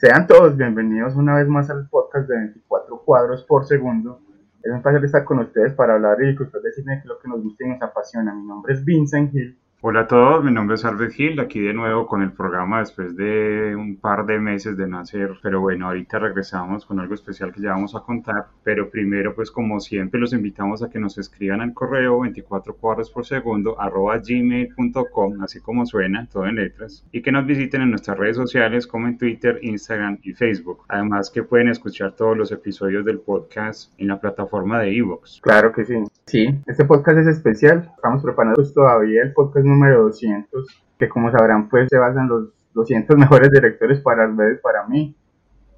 Sean todos bienvenidos una vez más al podcast de 24 cuadros por segundo. Es un placer estar con ustedes para hablar y disfrutar de cine, que lo que nos gusta y nos apasiona. Mi nombre es Vincent Hill Hola a todos, mi nombre es Albert Gil, aquí de nuevo con el programa después de un par de meses de nacer, pero bueno, ahorita regresamos con algo especial que ya vamos a contar, pero primero pues como siempre los invitamos a que nos escriban al correo 24 cuadros por segundo arroba gmail.com, así como suena, todo en letras, y que nos visiten en nuestras redes sociales como en Twitter, Instagram y Facebook, además que pueden escuchar todos los episodios del podcast en la plataforma de Evox. Claro que sí, sí, este podcast es especial, estamos preparando pues todavía el podcast número 200, que como sabrán pues se basan los 200 mejores directores para y para mí.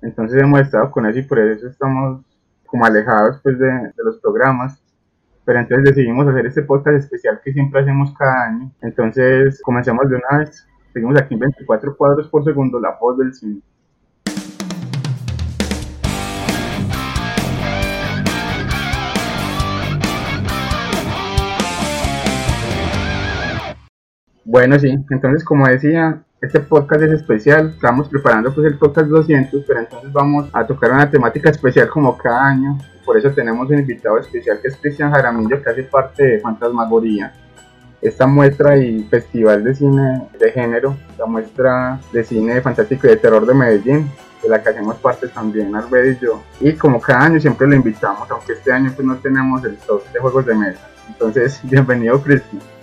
Entonces hemos estado con eso y por eso estamos como alejados pues de, de los programas. Pero entonces decidimos hacer este podcast especial que siempre hacemos cada año. Entonces comencemos de una vez. Seguimos aquí en 24 cuadros por segundo, la voz del cine. Bueno, sí, entonces como decía, este podcast es especial, estamos preparando pues el podcast 200, pero entonces vamos a tocar una temática especial como cada año, por eso tenemos un invitado especial que es Cristian Jaramillo, que hace parte de Fantasmagoría, esta muestra y festival de cine de género, la muestra de cine fantástico y de terror de Medellín, de la que hacemos parte también Arbed y yo, y como cada año siempre lo invitamos, aunque este año pues no tenemos el top de juegos de mesa, entonces bienvenido Cristian.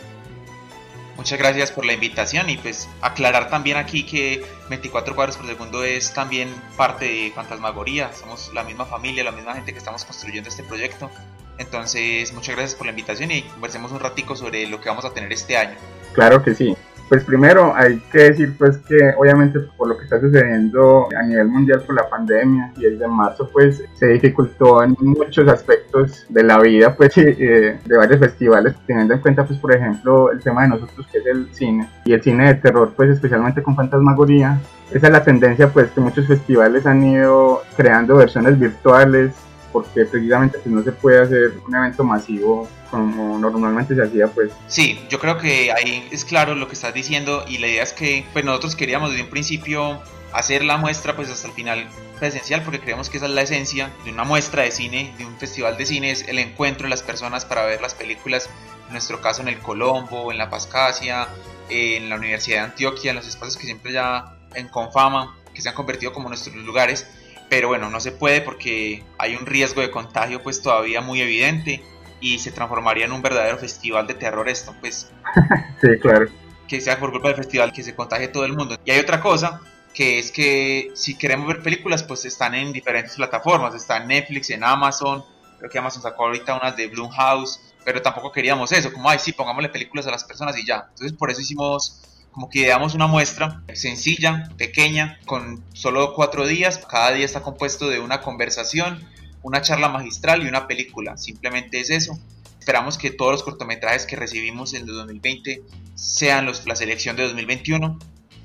Muchas gracias por la invitación y pues aclarar también aquí que 24 cuadros por segundo es también parte de Fantasmagoría, somos la misma familia, la misma gente que estamos construyendo este proyecto. Entonces, muchas gracias por la invitación y conversemos un ratico sobre lo que vamos a tener este año. Claro que sí. Pues primero hay que decir pues que obviamente por lo que está sucediendo a nivel mundial por la pandemia y el de marzo pues se dificultó en muchos aspectos de la vida pues eh, de varios festivales teniendo en cuenta pues por ejemplo el tema de nosotros que es el cine y el cine de terror pues especialmente con fantasmagoría. Esa es la tendencia pues que muchos festivales han ido creando versiones virtuales porque precisamente si no se puede hacer un evento masivo como normalmente se hacía pues sí yo creo que ahí es claro lo que estás diciendo y la idea es que pues nosotros queríamos desde un principio hacer la muestra pues hasta el final presencial porque creemos que esa es la esencia de una muestra de cine de un festival de cine es el encuentro de las personas para ver las películas en nuestro caso en el Colombo en la Pascasia en la Universidad de Antioquia en los espacios que siempre ya en Confama que se han convertido como nuestros lugares pero bueno, no se puede porque hay un riesgo de contagio pues todavía muy evidente y se transformaría en un verdadero festival de terror esto, pues. sí, claro. Que sea por culpa del festival que se contagie todo el mundo. Y hay otra cosa, que es que si queremos ver películas, pues están en diferentes plataformas, está en Netflix, en Amazon, creo que Amazon sacó ahorita unas de Blumhouse, pero tampoco queríamos eso, como, ay, sí, pongámosle películas a las personas y ya. Entonces por eso hicimos como que ideamos una muestra sencilla, pequeña, con solo cuatro días. Cada día está compuesto de una conversación, una charla magistral y una película. Simplemente es eso. Esperamos que todos los cortometrajes que recibimos en el 2020 sean los, la selección de 2021,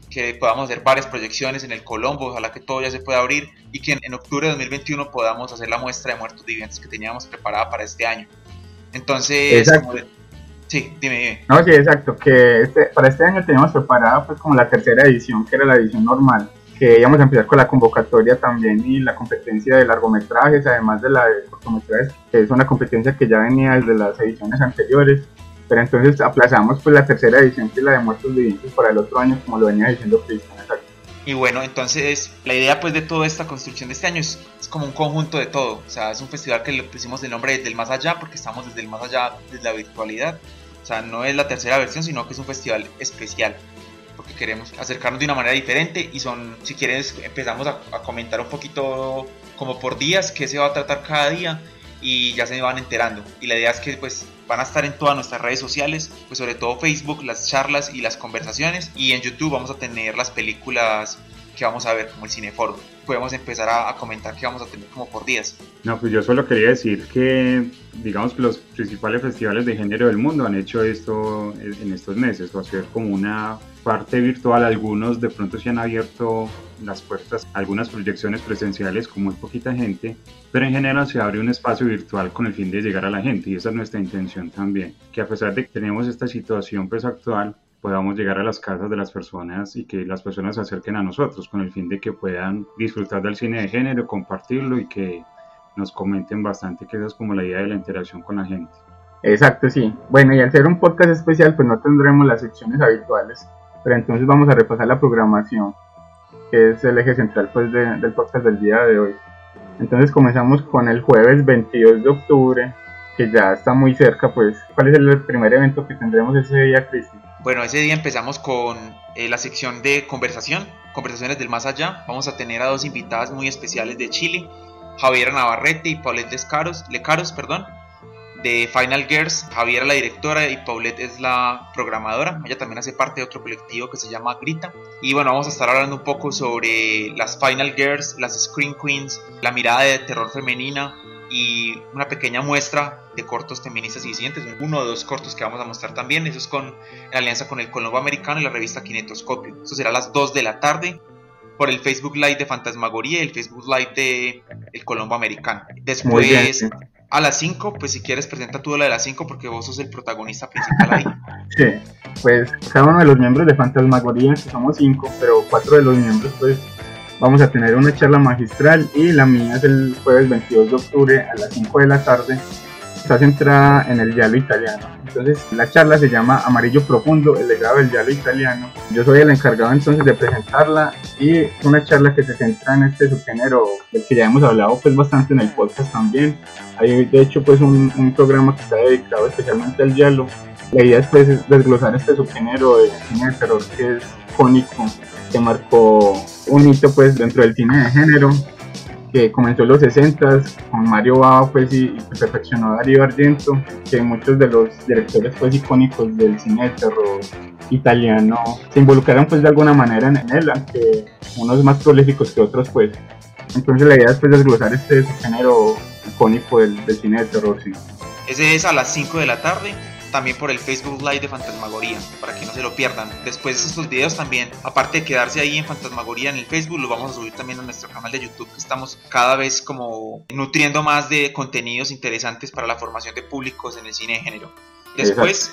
que podamos hacer varias proyecciones en el Colombo, ojalá que todo ya se pueda abrir y que en, octubre de 2021 podamos hacer la muestra de muertos vivientes que teníamos preparada para este año. Entonces, Sí, dime, dime. No, sí, exacto, que este, para este año teníamos preparada pues como la tercera edición, que era la edición normal, que íbamos a empezar con la convocatoria también y la competencia de largometrajes, además de la de cortometrajes, que es una competencia que ya venía desde las ediciones anteriores, pero entonces aplazamos pues la tercera edición que es la de Muertos Vivientes para el otro año, como lo venía diciendo Cristian, exacto. Y bueno, entonces la idea pues de toda esta construcción de este año es, es, como un conjunto de todo. O sea, es un festival que le pusimos el nombre desde el más allá porque estamos desde el más allá, desde la virtualidad. O sea, no es la tercera versión, sino que es un festival especial. Porque queremos acercarnos de una manera diferente y son, si quieres, empezamos a, comentar un poquito como por días, qué se va a tratar cada día y ya se van enterando. Y la idea es que pues van a estar en todas nuestras redes sociales, pues sobre todo Facebook, las charlas y las conversaciones. Y en YouTube vamos a tener las películas que vamos a ver, como el Cineforum. Podemos empezar a, comentar que vamos a tener como por días. No, pues yo solo quería decir que, digamos los principales festivales de género del mundo han hecho esto en estos meses, o hacer como una parte virtual. Algunos de pronto se han abierto las puertas a algunas proyecciones presenciales con muy poquita gente, pero en general se abre un espacio virtual con el fin de llegar a la gente y esa es nuestra intención también, que a pesar de que tenemos esta situación pues actual, podamos llegar a las casas de las personas y que las personas se acerquen a nosotros con el fin de que puedan disfrutar del cine de género, compartirlo y que nos comenten bastante, que esa es como la idea de la interacción con la gente. Exacto, sí. Bueno, y al ser un podcast especial, pues no tendremos las secciones habituales, pero entonces vamos a repasar la programación, que es el eje central pues del podcast del día de hoy. Entonces comenzamos con el jueves 22 de octubre, que ya está muy cerca, pues, ¿cuál es el primer evento que tendremos ese día, Cristi? Bueno, ese día empezamos con eh, la sección de conversación, conversaciones del más allá. Vamos a tener a dos invitadas muy especiales de Chile, Javiera Navarrete y Paulette Descaros, Lecaros, perdón, de Final Girls. Javiera la directora y Paulette es la programadora. Ella también hace parte de otro colectivo que se llama Grita. Y bueno, vamos a estar hablando un poco sobre las Final Girls, las Screen Queens, la mirada de terror femenina, y una pequeña muestra de cortos feministas y disidentes, uno o dos cortos que vamos a mostrar también, eso es con, en alianza con el Colombo Americano y la revista Kinetoscopio. Eso será a las 2 de la tarde por el Facebook Live de Fantasmagoría y el Facebook Live de El Colombo Americano. Después, a las 5, pues si quieres presenta tú la de las 5 porque vos sos el protagonista principal ahí. Sí, pues cada uno de los miembros de Fantasmagoría, que somos 5, pero cuatro de los miembros pues vamos a tener una charla magistral y la mía es el jueves 22 de octubre a las 5 de la tarde. Está centrada en el giallo italiano. Entonces la charla se llama Amarillo Profundo, el legado del giallo italiano. Yo soy el encargado entonces de presentarla y es una charla que se centra en este subgénero del que ya hemos hablado pues bastante en el podcast también. Hay de hecho pues un, un programa que está dedicado especialmente al giallo. La idea es pues desglosar este subgénero de cine de terror que es cónico que marcó un hito pues dentro del cine de género que comenzó en los 60 con Mario Bava pues y, perfeccionó Darío Argento que muchos de los directores pues icónicos del cine de terror italiano se involucraron pues de alguna manera en él aunque unos más prolíficos que otros pues entonces la idea es pues desglosar este género icónico del, del cine de terror sí. Ese es a las 5 de la tarde también por el Facebook Live de Fantasmagoría, para que no se lo pierdan. Después de estos videos también, aparte de quedarse ahí en Fantasmagoría en el Facebook, los vamos a subir también a nuestro canal de YouTube, que estamos cada vez como nutriendo más de contenidos interesantes para la formación de públicos en el cine de género. Después,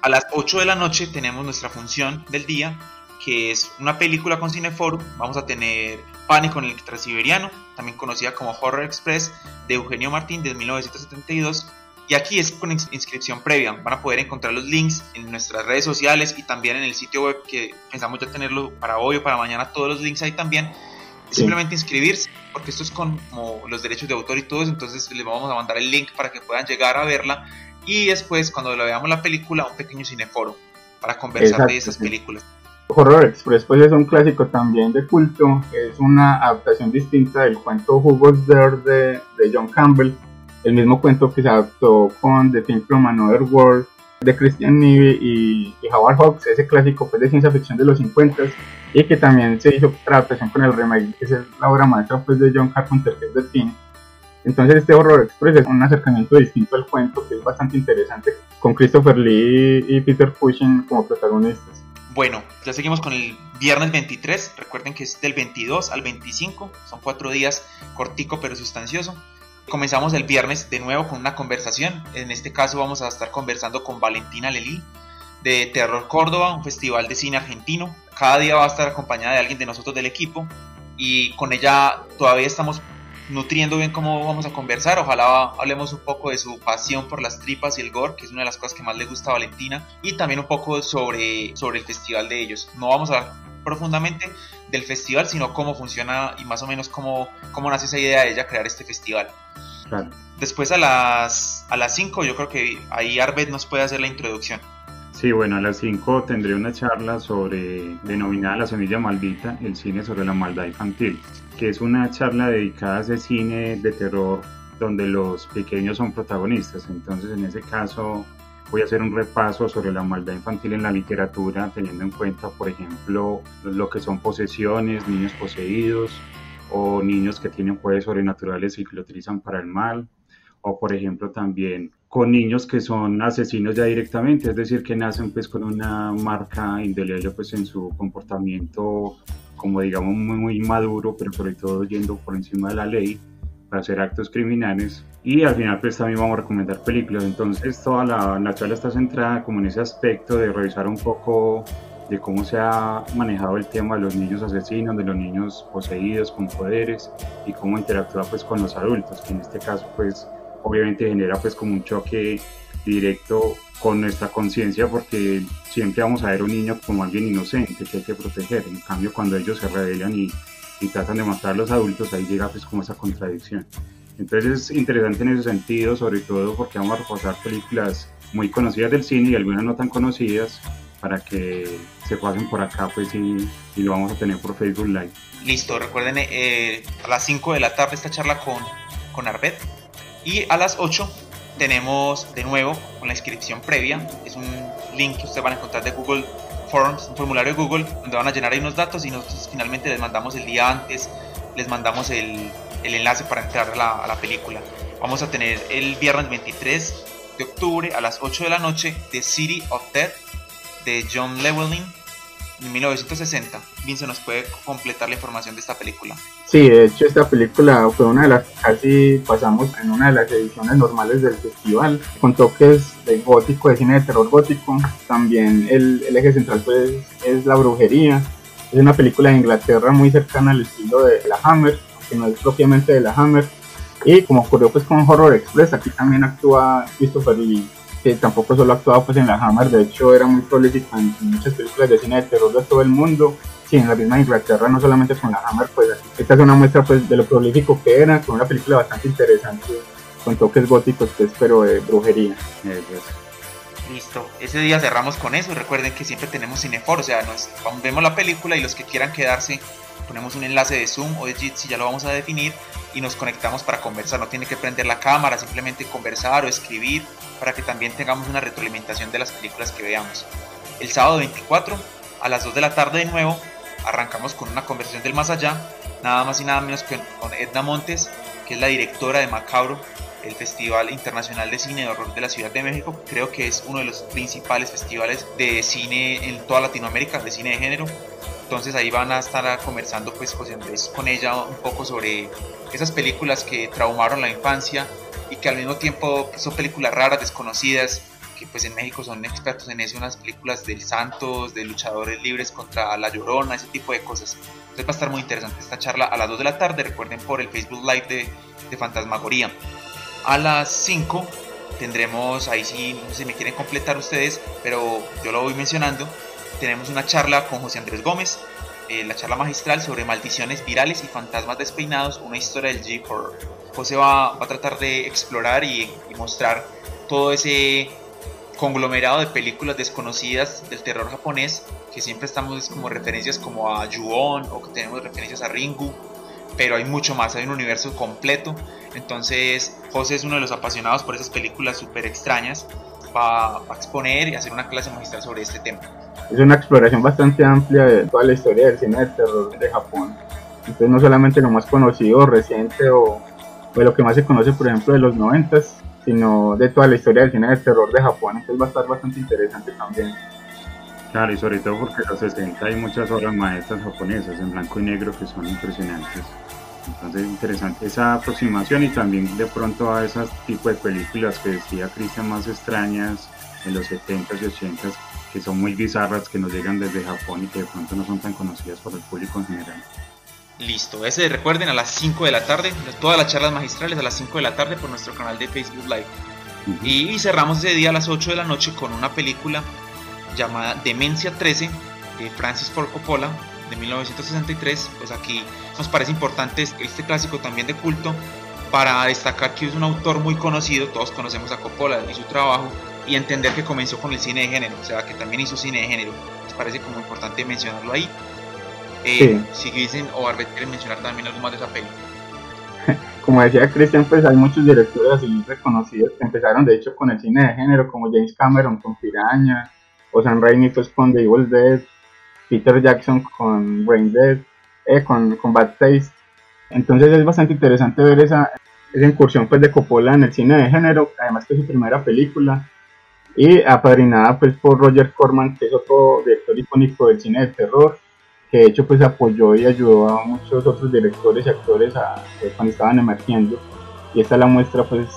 a las 8 de la noche tenemos nuestra función del día, que es una película con Cineforum. Vamos a tener Pánico en el Transiberiano, también conocida como Horror Express, de Eugenio Martín de 1972 y aquí es con inscripción previa. Van a poder encontrar los links en nuestras redes sociales y también en el sitio web que pensamos ya tenerlo para hoy o para mañana. Todos los links ahí también. Simplemente inscribirse, porque esto es con como los derechos de autor y todo eso. Entonces les vamos a mandar el link para que puedan llegar a verla. Y después, cuando lo veamos la película, un pequeño cineforo para conversar de esas películas. Horror Express pues es un clásico también de culto, es una adaptación distinta del cuento Who Was There de, de John Campbell, el mismo cuento que se adaptó con The Thing from Another World de Christian Neve y, Howard Hawks, ese clásico pues, de ciencia ficción de los 50 y que también se hizo adaptación con el remake, que es la obra maestra pues, de John Carpenter, que es The Thing. Entonces este Horror Express es un acercamiento distinto al cuento que es bastante interesante, con Christopher Lee y Peter Cushing como protagonistas. Bueno, ya seguimos con el viernes 23, recuerden que es del 22 al 25, son cuatro días cortico pero sustancioso. Comenzamos el viernes de nuevo con una conversación. En este caso vamos a estar conversando con Valentina Lelí de Terror Córdoba, un festival de cine argentino. Cada día va a estar acompañada de alguien de nosotros del equipo y con ella todavía estamos nutriendo bien cómo vamos a conversar. Ojalá hablemos un poco de su pasión por las tripas y el gore, que es una de las cosas que más le gusta a Valentina, y también un poco sobre, sobre el festival de ellos. No vamos a hablar profundamente del festival, sino cómo funciona y más o menos cómo, cómo nace esa idea de ella crear este festival. Después a las, a las 5 yo creo que ahí Arbet nos puede hacer la introducción. Sí, bueno, a las 5 tendré una charla sobre, denominada La Semilla Maldita, el cine sobre la maldad infantil, que es una charla dedicada a ese cine de terror donde los pequeños son protagonistas. Entonces, en ese caso, voy a hacer un repaso sobre la maldad infantil en la literatura, teniendo en cuenta, por ejemplo, lo que son posesiones, niños poseídos, o niños que tienen poderes sobrenaturales y que lo utilizan para el mal, o por ejemplo también con niños que son asesinos ya directamente, es decir, que nacen pues con una marca indeleble pues en su comportamiento como digamos muy, muy maduro, pero sobre todo yendo por encima de la ley, para hacer actos criminales y al final pues también vamos a recomendar películas entonces toda la, la charla está centrada como en ese aspecto de revisar un poco de cómo se ha manejado el tema de los niños asesinos, de los niños poseídos con poderes y cómo interactúa pues con los adultos, que en este caso pues obviamente genera pues como un choque directo con nuestra conciencia porque siempre vamos a ver un niño como alguien inocente que hay que proteger. En cambio, cuando ellos se rebelan y, y tratan de matar a los adultos, ahí llega pues como esa contradicción. Entonces es interesante en ese sentido, sobre todo porque vamos a repasar películas muy conocidas del cine y algunas no tan conocidas para que se pasen por acá pues y, y lo vamos a tener por Facebook Live. Listo, recuerden eh, a las 5 de la tarde esta charla con, con Arbet y a las 8 tenemos de nuevo con la inscripción previa, es un link que ustedes van a encontrar de Google Un formulario de Google, donde van a llenar ahí unos datos y nosotros finalmente les mandamos el día antes, les mandamos el, el enlace para entrar a la, película. Vamos a tener el viernes 23 de octubre a las 8 de la noche The City of Death de John Llewellyn en 1960. Vince nos puede completar la información de esta película. Sí, de hecho esta película fue una de las casi pasamos en una de las ediciones normales del festival, con toques de gótico, de cine de terror gótico. También el, el eje central pues es la brujería. Es una película de Inglaterra muy cercana al estilo de la Hammer, que no es propiamente de la Hammer. Y como ocurrió pues con Horror Express, aquí también actúa Christopher Lee que tampoco solo actuaba pues en la Hammer, de hecho era muy prolífica en, muchas películas de cine de terror de todo el mundo, sí, en la misma Inglaterra, no solamente con la Hammer, pues esta es una muestra pues de lo prolífico que era, con una película bastante interesante, con toques góticos pues, pero de brujería. Listo, ese día cerramos con eso, recuerden que siempre tenemos Cinefor, o sea, nos, vemos la película y los que quieran quedarse ponemos un enlace de Zoom o de Jitsi, ya lo vamos a definir, y nos conectamos para conversar. No tiene que prender la cámara, simplemente conversar o escribir para que también tengamos una retroalimentación de las películas que veamos. El sábado 24 a las 2 de la tarde de nuevo arrancamos con una conversación del más allá, nada más y nada menos que con Edna Montes, que es la directora de Macabro, el Festival Internacional de Cine de Horror de la Ciudad de México. Creo que es uno de los principales festivales de cine en toda Latinoamérica, de cine de género. Entonces ahí van a estar conversando pues José Andrés con ella un poco sobre esas películas que traumaron la infancia y que al mismo tiempo son películas raras, desconocidas, que pues en México son expertos en eso, unas películas del Santos, de luchadores libres contra la Llorona, ese tipo de cosas. Entonces va a estar muy interesante esta charla a las 2 de la tarde, recuerden por el Facebook Live de, de Fantasmagoría. A las 5 tendremos, ahí sí no se me quieren completar ustedes, pero yo lo voy mencionando, tenemos una charla con José Andrés Gómez, eh, la charla magistral sobre maldiciones virales y fantasmas despeinados, una historia del G-Horror. José va, va, a tratar de explorar y, y, mostrar todo ese conglomerado de películas desconocidas del terror japonés, que siempre estamos como referencias como a Ju-On o que tenemos referencias a Ringu, pero hay mucho más, hay un universo completo. Entonces, José es uno de los apasionados por esas películas súper extrañas, va, va a exponer y hacer una clase magistral sobre este tema es una exploración bastante amplia de toda la historia del cine de terror de Japón. Entonces no solamente lo más conocido, reciente o, o lo que más se conoce, por ejemplo, de los noventas, sino de toda la historia del cine de terror de Japón. Entonces va a estar bastante interesante también. Claro, y sobre todo porque en los 60 hay muchas obras maestras japonesas en blanco y negro que son impresionantes. Entonces interesante esa aproximación y también de pronto a esas tipos de películas que decía Cristian más extrañas en los 70s y 80s que son muy bizarras, que nos llegan desde Japón y que de pronto no son tan conocidas por el público en general. Listo, ese recuerden a las 5 de la tarde, todas las charlas magistrales a las 5 de la tarde por nuestro canal de Facebook Live. Uh -huh. y, y, cerramos ese día a las 8 de la noche con una película llamada Demencia 13 de Francis Ford Coppola de 1963. Pues aquí nos parece importante este clásico también de culto para destacar que es un autor muy conocido, todos conocemos a Coppola y su trabajo, y entender que comenzó con el cine de género, o sea, que también hizo cine de género. Me parece como importante mencionarlo ahí. Eh, sí. Si dicen o Arbet quieren mencionar también algo más de esa peli. Como decía Christian, pues hay muchos directores así reconocidos que empezaron de hecho con el cine de género, como James Cameron con Piraña, o Sam Raimi pues con The Evil Dead, Peter Jackson con Brain Dead, eh, con, con Bad Taste. Entonces es bastante interesante ver esa, esa incursión pues de Coppola en el cine de género, además que es su primera película, y apadrinada pues por Roger Corman, que es otro director icónico del cine de terror, que de hecho pues apoyó y ayudó a muchos otros directores y actores a, eh, cuando estaban emergiendo y esta es la muestra pues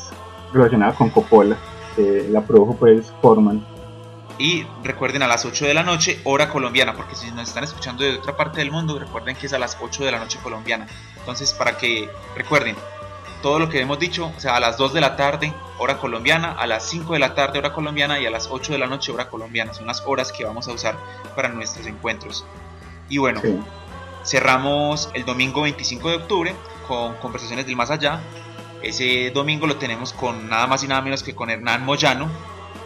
relacionada con Coppola que la produjo pues Forman y recuerden a las 8 de la noche, hora colombiana, porque si nos están escuchando de otra parte del mundo, recuerden que es a las 8 de la noche colombiana. Entonces, para que recuerden todo lo que hemos dicho, o sea, a las 2 de la tarde, hora colombiana, a las 5 de la tarde, hora colombiana, y a las 8 de la noche, hora colombiana. Son las horas que vamos a usar para nuestros encuentros. Y bueno, cerramos el domingo 25 de octubre con Conversaciones del Más Allá. Ese domingo lo tenemos con nada más y nada menos que con Hernán Moyano,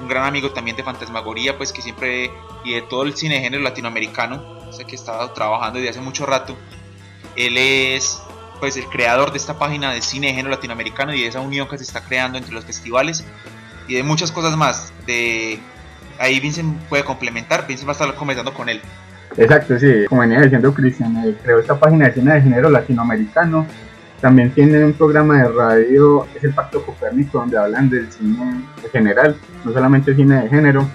un gran amigo también de Fantasmagoría, pues que siempre, y de todo el cine de género latinoamericano, o que estaba trabajando desde hace mucho rato. Él es pues el creador de esta página de cine de género latinoamericano y de esa unión que se está creando entre los festivales y de muchas cosas más. De ahí Vincent puede complementar, Vincent va a estar conversando con él. Exacto, sí, como venía diciendo Cristian, creó esta página de cine de género latinoamericano también tiene un programa de radio, es el Pacto Copérnico, donde hablan del cine en general, no solamente cine de género.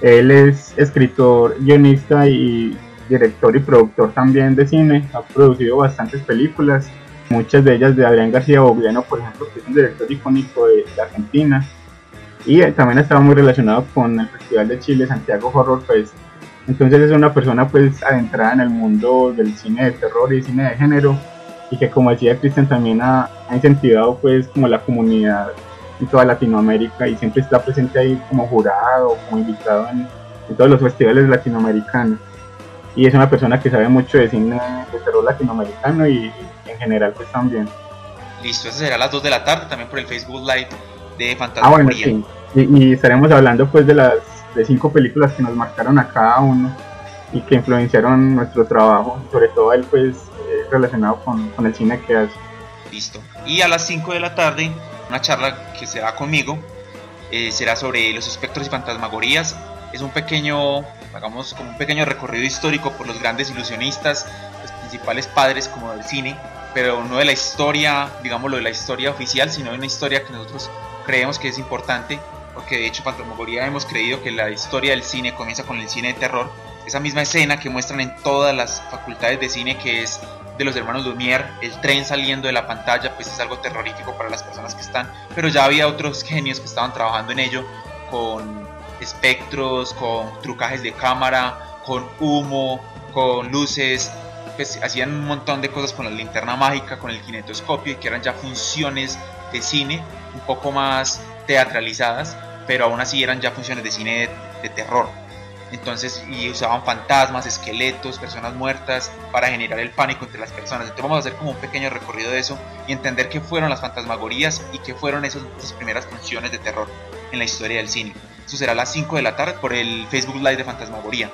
Él es escritor, guionista y director y productor también de cine. Ha producido bastantes películas, muchas de ellas de Adrián García Bogliano, por ejemplo, que es un director icónico de, Argentina. Y también estaba muy relacionado con el Festival de Chile Santiago Horror Fest. Entonces es una persona pues adentrada en el mundo del cine de terror y cine de género y que como decía Cristian también ha, incentivado pues como la comunidad en toda Latinoamérica y siempre está presente ahí como jurado, como invitado en, todos los festivales latinoamericanos. Y es una persona que sabe mucho de cine de terror latinoamericano y, en general pues también. Listo, eso será a las 2 de la tarde también por el Facebook Live de Fantasma. Ah, bueno, sí. Y, estaremos hablando pues de las de cinco películas que nos marcaron a cada uno y que influenciaron nuestro trabajo, sobre todo él pues relacionado con, con el cine que hace. Listo. Y a las 5 de la tarde, una charla que se da conmigo eh, será sobre los espectros y fantasmagorías. Es un pequeño, hagamos como un pequeño recorrido histórico por los grandes ilusionistas, los principales padres como del cine, pero no de la historia, digámoslo, de la historia oficial, sino de una historia que nosotros creemos que es importante, porque de hecho Fantasmagoría hemos creído que la historia del cine comienza con el cine de terror, esa misma escena que muestran en todas las facultades de cine que es de los hermanos Lumière, el tren saliendo de la pantalla, pues es algo terrorífico para las personas que están, pero ya había otros genios que estaban trabajando en ello, con espectros, con trucajes de cámara, con humo, con luces, pues hacían un montón de cosas con la linterna mágica, con el kinetoscopio, y que eran ya funciones de cine un poco más teatralizadas, pero aún así eran ya funciones de cine de terror entonces, y usaban fantasmas, esqueletos, personas muertas para generar el pánico entre las personas. Entonces vamos a hacer como un pequeño recorrido de eso y entender qué fueron las fantasmagorías y qué fueron esas, primeras funciones de terror en la historia del cine. Eso será a las 5 de la tarde por el Facebook Live de Fantasmagoría.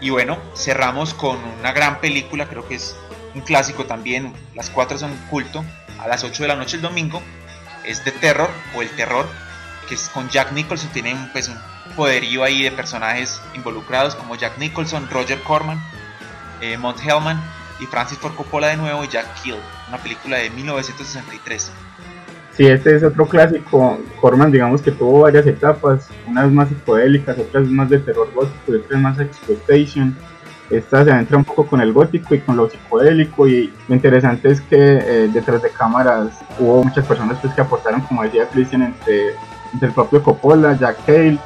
Y bueno, cerramos con una gran película, creo que es un clásico también, las 4 son culto, a las 8 de la noche el domingo, es de terror o el terror, que es con Jack Nicholson, tiene un, pues, un poderío ahí de personajes involucrados como Jack Nicholson, Roger Corman, eh, Mont Hellman y Francis Ford Coppola de nuevo y Jack Kill, una película de 1963. Sí, este es otro clásico. Corman, digamos que tuvo varias etapas, unas más psicodélicas, otras más de terror gótico y otras más exploitation. Esta se adentra un poco con el gótico y con lo psicodélico y lo interesante es que eh, detrás de cámaras hubo muchas personas pues, que aportaron, como decía Christian, entre, entre el propio Coppola, Jack Cale,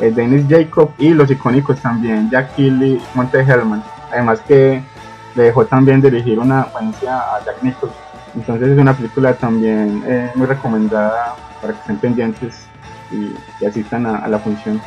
eh, Dennis Jacob y los icónicos también Jack Kelly, Monte Hellman. Además que le dejó también dirigir una secuencia a Jack Nicholson. Entonces es una película también eh, muy recomendada para que estén pendientes y, asistan a, la función.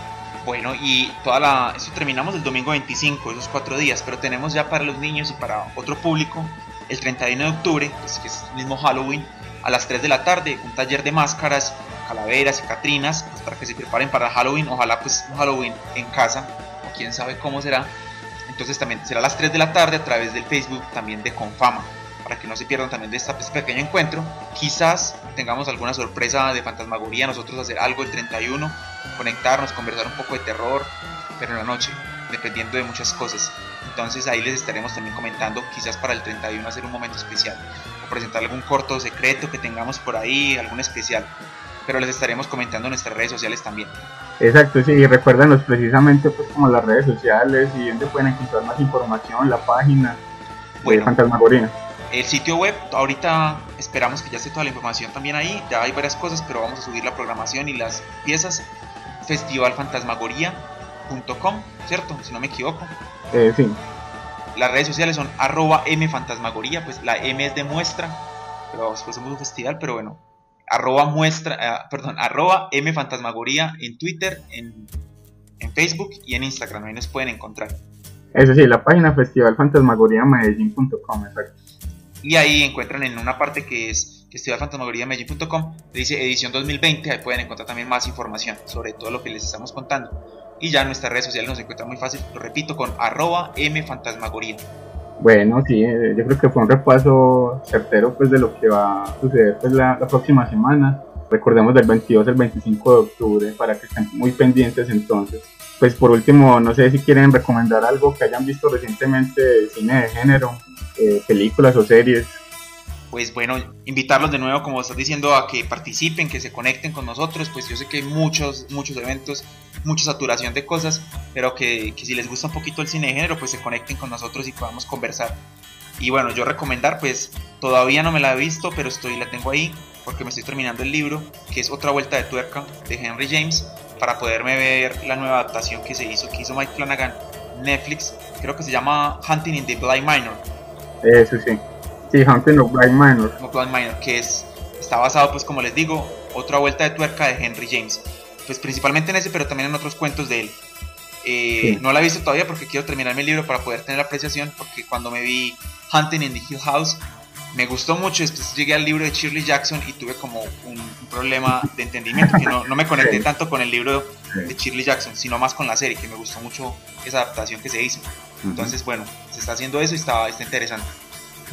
Bueno, y toda la, eso terminamos el domingo 25, esos cuatro días, pero tenemos ya para los niños y para otro público el 31 de octubre, pues, que es el mismo Halloween, a las 3 de la tarde, un taller de máscaras calaveras y catrinas pues, para que se preparen para Halloween. Ojalá pues un Halloween en casa, o quién sabe cómo será. Entonces también será a las 3 de la tarde a través del Facebook también de Confama, para que no se pierdan también de este pequeño encuentro. Quizás tengamos alguna sorpresa de fantasmagoría, nosotros hacer algo el 31, conectarnos, conversar un poco de terror, pero en la noche, dependiendo de muchas cosas. Entonces ahí les estaremos también comentando, quizás para el 31 hacer un momento especial, o presentar algún corto secreto que tengamos por ahí, algún especial. Pero les estaremos comentando en nuestras redes sociales también. Exacto, sí, y recuérdanos precisamente pues como las redes sociales y donde pueden encontrar más información, la página de Fantasmagoría. El sitio web, ahorita esperamos que ya esté toda la información también ahí, ya hay varias cosas, pero vamos a subir la programación y las piezas, festivalfantasmagoría.com, ¿cierto? Si no me equivoco. Eh, sí. Las redes sociales son arroba mfantasmagoría, pues la M es de muestra, pero después somos un festival, pero bueno, arroba muestra, eh, perdón, arroba mfantasmagoría en Twitter, en, en Facebook y en Instagram, ahí nos pueden encontrar. Eso sí, la página festivalfantasmagoriamedellín.com, exacto. Y ahí encuentran en una parte que es festivalfantasmagoriamedellín.com, dice edición 2020, ahí pueden encontrar también más información sobre todo lo que les estamos contando. Y ya en nuestras redes sociales nos encuentran muy fácil, lo repito, con arroba mfantasmagoría. Bueno, sí, eh, yo creo que fue un repaso certero pues de lo que va a suceder pues la, la próxima semana. Recordemos del 22 al 25 de octubre para que estén muy pendientes entonces pues por último, no sé si quieren recomendar algo que hayan visto recientemente de cine de género, eh, películas o series. Pues bueno, invitarlos de nuevo, como estás diciendo, a que participen, que se conecten con nosotros. Pues yo sé que hay muchos, muchos eventos, mucha saturación de cosas, pero que, si les gusta un poquito el cine de género, pues se conecten con nosotros y podamos conversar. Y bueno, yo recomendar, pues todavía no me la he visto, pero estoy, la tengo ahí porque me estoy terminando el libro, que es Otra Vuelta de Tuerca de Henry James para poderme ver la nueva adaptación que se hizo, que hizo Mike Flanagan, Netflix, creo que se llama Hunting in the Blind Minor. Eso sí, sí, Hunting of Blind Minor. Blind Minor, que es, está basado, pues como les digo, otra vuelta de tuerca de Henry James. Pues principalmente en ese, pero también en otros cuentos de él. Eh, no la he visto todavía porque quiero terminar mi libro para poder tener apreciación, porque cuando me vi Hunting in the Hill House, me gustó mucho. Después llegué al libro de Shirley Jackson y tuve como un, problema de entendimiento, que no, me conecté tanto con el libro de Shirley Jackson, sino más con la serie, que me gustó mucho esa adaptación que se hizo. Entonces, bueno, se está haciendo eso y está, está interesante.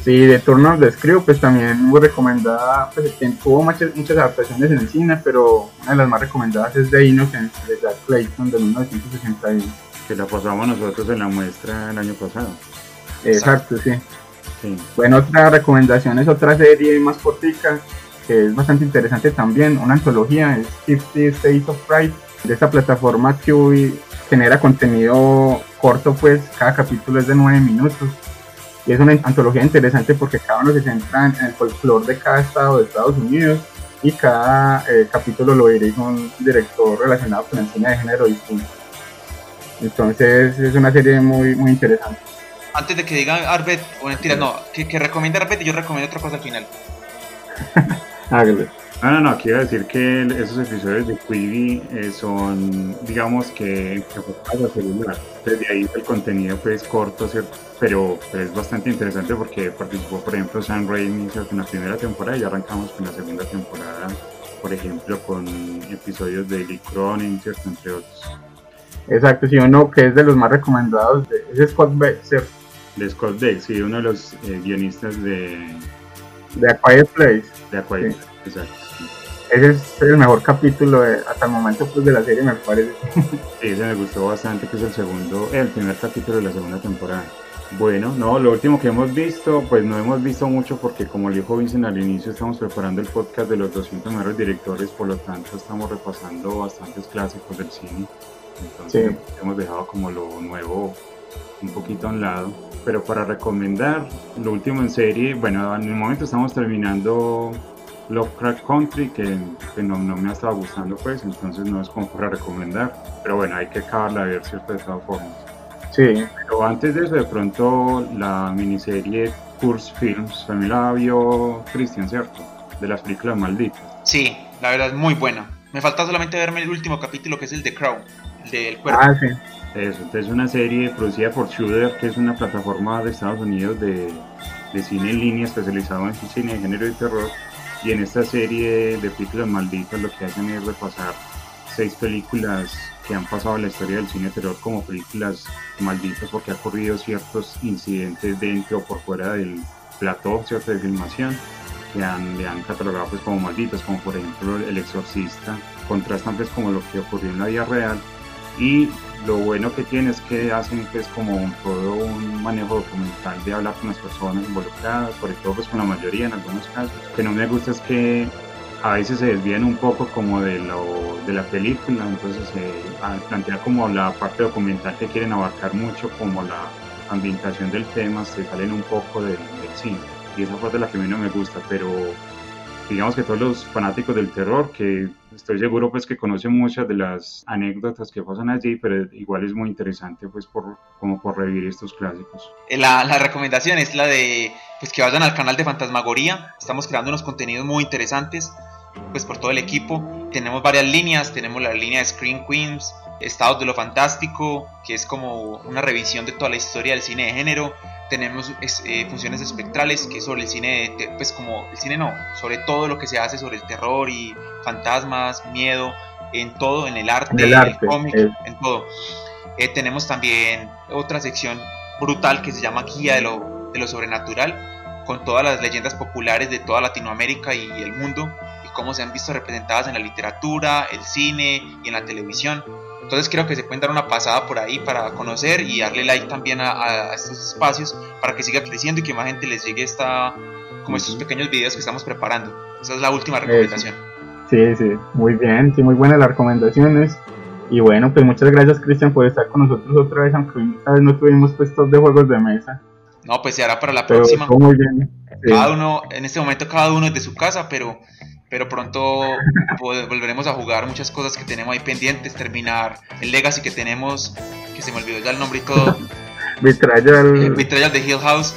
Sí, de Turner de Screw, pues también muy recomendada, pues tuvo muchas, muchas adaptaciones en el cine, pero una de las más recomendadas es The Innocent de Jack Clayton de 1961. Que la pasamos nosotros en la muestra el año pasado. Exacto, sí. Bueno, otra recomendación es otra serie más cortica, que es bastante interesante también, una antología, es Fifty States of Pride, de esta plataforma que genera contenido corto, pues cada capítulo es de 9 minutos. Y es una antología interesante porque cada uno se centra en el folclore de cada estado de Estados Unidos y cada eh, capítulo lo dirige un director relacionado con el cine de género distinto. Entonces es una serie muy, muy interesante antes de que diga Arbet, o mentira, no, que, que recomiende Arbet y yo recomiendo otra cosa al final. Hágale. No, no, no, quiero decir que esos episodios de Quibi eh, son, digamos que enfocados celular. Desde ahí el contenido pues corto, ¿cierto? Pero es bastante interesante porque participó, por ejemplo, Sam Raimi en la primera temporada y ya arrancamos con la segunda temporada, por ejemplo, con episodios de Lee Cronin, ¿cierto? Entre otros. Exacto, sí, uno que es de los más recomendados es Scott Beck, ¿cierto? de Scott Beck, sí, uno de los eh, guionistas de... De A Quiet Place. De A Quiet exacto. Ese es el mejor capítulo hasta el momento pues, de la serie, me parece. sí, ese me gustó bastante, que es el segundo, el primer capítulo de la segunda temporada. Bueno, no, lo último que hemos visto, pues no hemos visto mucho porque como le dijo Vincent al inicio, estamos preparando el podcast de los 200 mejores directores, por lo tanto estamos repasando bastantes clásicos del cine. Entonces hemos dejado como lo nuevo un poquito a un lado. Pero para recomendar, lo último en serie, bueno, en el momento estamos terminando Lovecraft Country, que, no, me ha estado gustando, pues, entonces no es como para recomendar. Pero bueno, hay que acabarla de ver, ¿cierto? De todas formas. Sí. Pero antes de eso, de pronto, la miniserie Curse Films, también la vio Christian, ¿cierto? De las películas malditas. Sí, la verdad es muy buena. Me falta solamente verme el último capítulo, que es el de Crown, el del cuerpo. Ah, sí. Eso, es una serie producida por Shudder, que es una plataforma de Estados Unidos de, cine en línea especializado en cine de género y terror. Y en esta serie de películas malditas lo que hacen es repasar seis películas que han pasado en la historia del cine terror como películas malditas porque ha ocurrido ciertos incidentes dentro o por fuera del plató ¿cierto? de filmación que le han catalogado pues como malditos, como por ejemplo El Exorcista, contrastan pues como lo que ocurrió en la vida real y lo bueno que tiene es que hacen pues como todo un manejo documental de hablar con las personas involucradas, sobre todo pues con la mayoría en algunos casos. Lo que no me gusta es que a veces se desvían un poco como de, lo, de la película, entonces se eh, plantea como la parte documental que quieren abarcar mucho, como la ambientación del tema, se salen un poco del, del cine. Y esa parte es la que a mí no me gusta, pero digamos que todos los fanáticos del terror, que estoy seguro pues que conocen muchas de las anécdotas que pasan allí, pero igual es muy interesante pues por, como por revivir estos clásicos. Eh, la, la recomendación es la de pues que vayan al canal de Fantasmagoría, estamos creando unos contenidos muy interesantes pues por todo el equipo, tenemos varias líneas, tenemos la línea de Screen Queens, Estados de lo Fantástico, que es como una revisión de toda la historia del cine de género, tenemos eh, funciones espectrales que es sobre el cine, pues como el cine no, sobre todo lo que se hace sobre el terror y fantasmas, miedo, en todo, en el arte, en el, cómic, en todo. Eh, tenemos también otra sección brutal que se llama Guía de lo, de lo Sobrenatural, con todas las leyendas populares de toda Latinoamérica y el mundo, y cómo se han visto representadas en la literatura, el cine y en la televisión. Entonces creo que se pueden dar una pasada por ahí para conocer y darle like también a, estos espacios para que siga creciendo y que más gente les llegue esta, como estos pequeños videos que estamos preparando. Esa es la última recomendación. Sí, sí, muy bien, sí, muy buenas las recomendaciones. Y bueno, pues muchas gracias Cristian por estar con nosotros otra vez, aunque esta vez no tuvimos puestos de juegos de mesa. No, pues se hará para la próxima. Muy bien. Cada uno, en este momento cada uno es de su casa, pero pero pronto volveremos a jugar muchas cosas que tenemos ahí pendientes, terminar el Legacy que tenemos, que se me olvidó ya el nombre y todo. Betrayal. Betrayal de Hill House,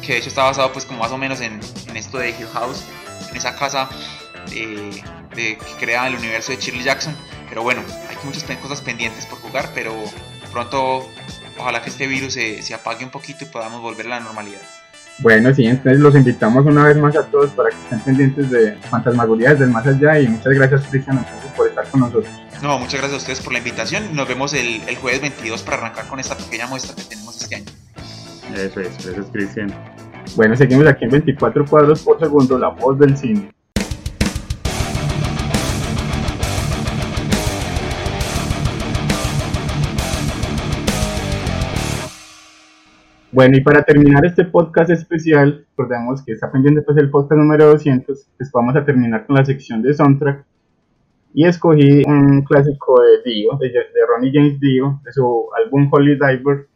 que de hecho está basado pues como más o menos en, esto de Hill House, en esa casa eh, de, que crea el universo de Shirley Jackson. Pero bueno, hay muchas cosas pendientes por jugar, pero pronto ojalá que este virus se, se apague un poquito y podamos volver a la normalidad. Bueno, sí, entonces los invitamos una vez más a todos para que estén pendientes de Fantasmagorías del Más Allá y muchas gracias Cristian por estar con nosotros. No, muchas gracias a ustedes por la invitación. Nos vemos el, el jueves 22 para arrancar con esta pequeña muestra que tenemos este año. Eso es, gracias Cristian. Bueno, seguimos aquí en 24 cuadros por segundo, la voz del cine. Bueno, y para terminar este podcast especial, recordemos que está pendiente pues el podcast número 200, pues vamos a terminar con la sección de soundtrack. Y escogí un clásico de Dio, de, Ronnie James Dio, de su álbum Holy Diver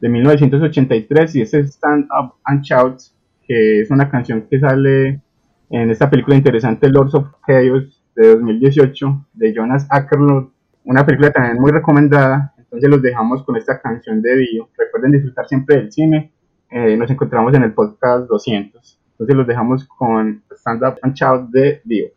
de 1983, y ese Stand Up and Shout, que es una canción que sale en esta película interesante Lords of Chaos de 2018 de Jonas Ackerlund, una película también muy recomendada entonces los dejamos con esta canción de Dio. Recuerden disfrutar siempre del cine. Eh, nos encontramos en el podcast 200. Entonces los dejamos con Stand Up and Shout de Dio.